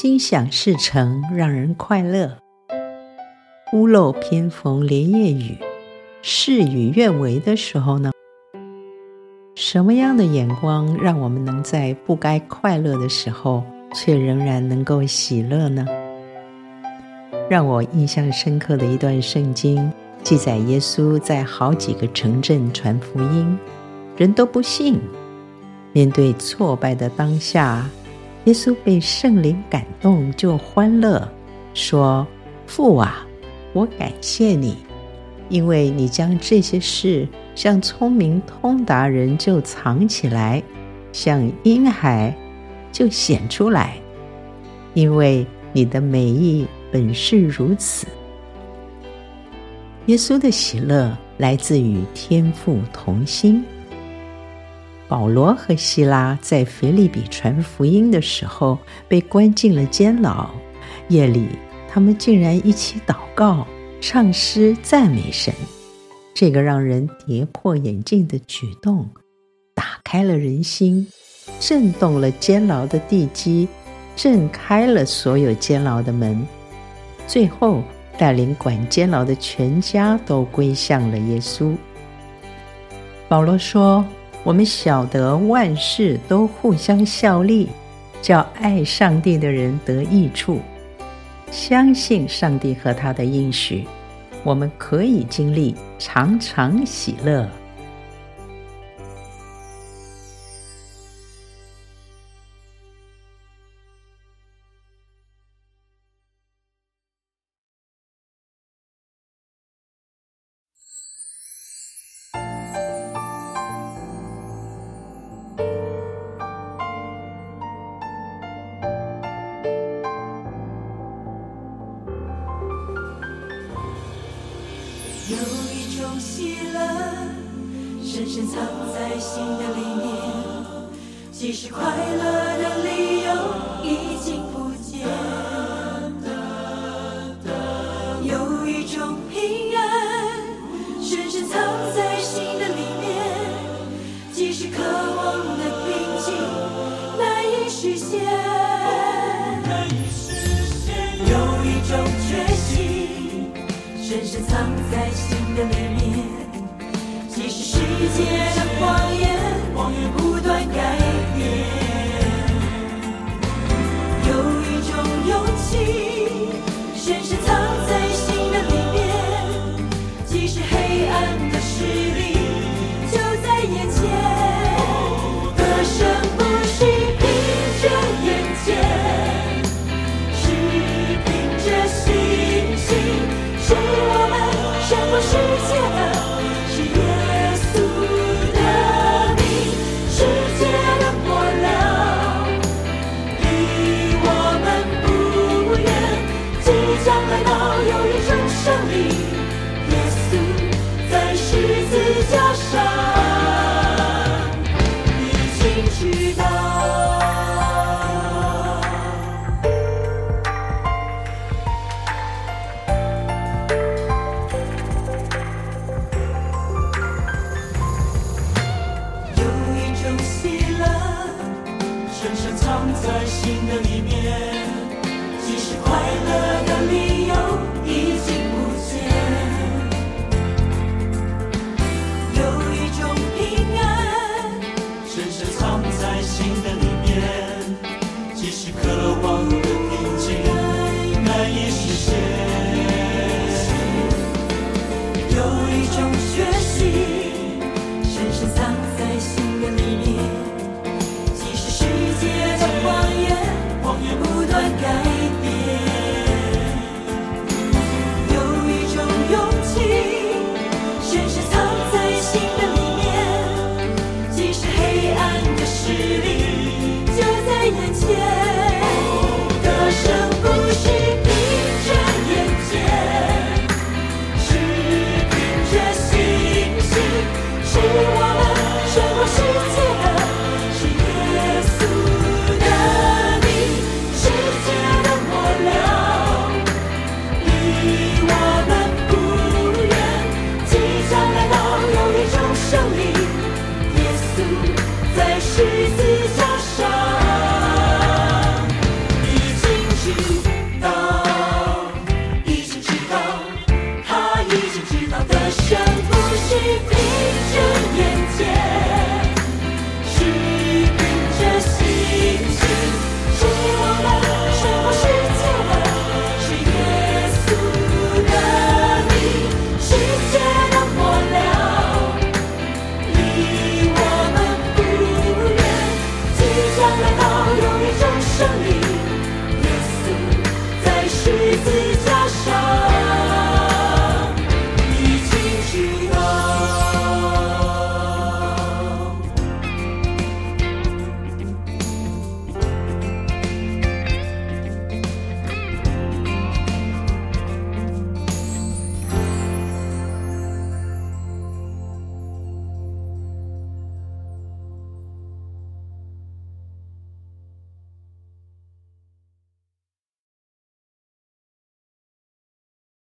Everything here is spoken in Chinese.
心想事成，让人快乐。屋漏偏逢连夜雨，事与愿违的时候呢？什么样的眼光让我们能在不该快乐的时候，却仍然能够喜乐呢？让我印象深刻的一段圣经，记载耶稣在好几个城镇传福音，人都不信。面对挫败的当下，耶稣被圣灵感动，就欢乐，说：“父啊！”我感谢你，因为你将这些事向聪明通达人就藏起来，向婴孩就显出来，因为你的美意本是如此。耶稣的喜乐来自于天父同心。保罗和希拉在腓立比传福音的时候被关进了监牢，夜里。他们竟然一起祷告、唱诗、赞美神，这个让人跌破眼镜的举动，打开了人心，震动了监牢的地基，震开了所有监牢的门，最后带领管监牢的全家都归向了耶稣。保罗说：“我们晓得万事都互相效力，叫爱上帝的人得益处。”相信上帝和他的应许，我们可以经历常常喜乐。有一种喜乐，深深藏在心的里面，即使快乐的理由已经不见。有一种平安，深深藏在心的里面，即使渴望的平静难以实现。有一种决心，深深藏在。界的谎言不断改变，有一种勇气深深 Jesus.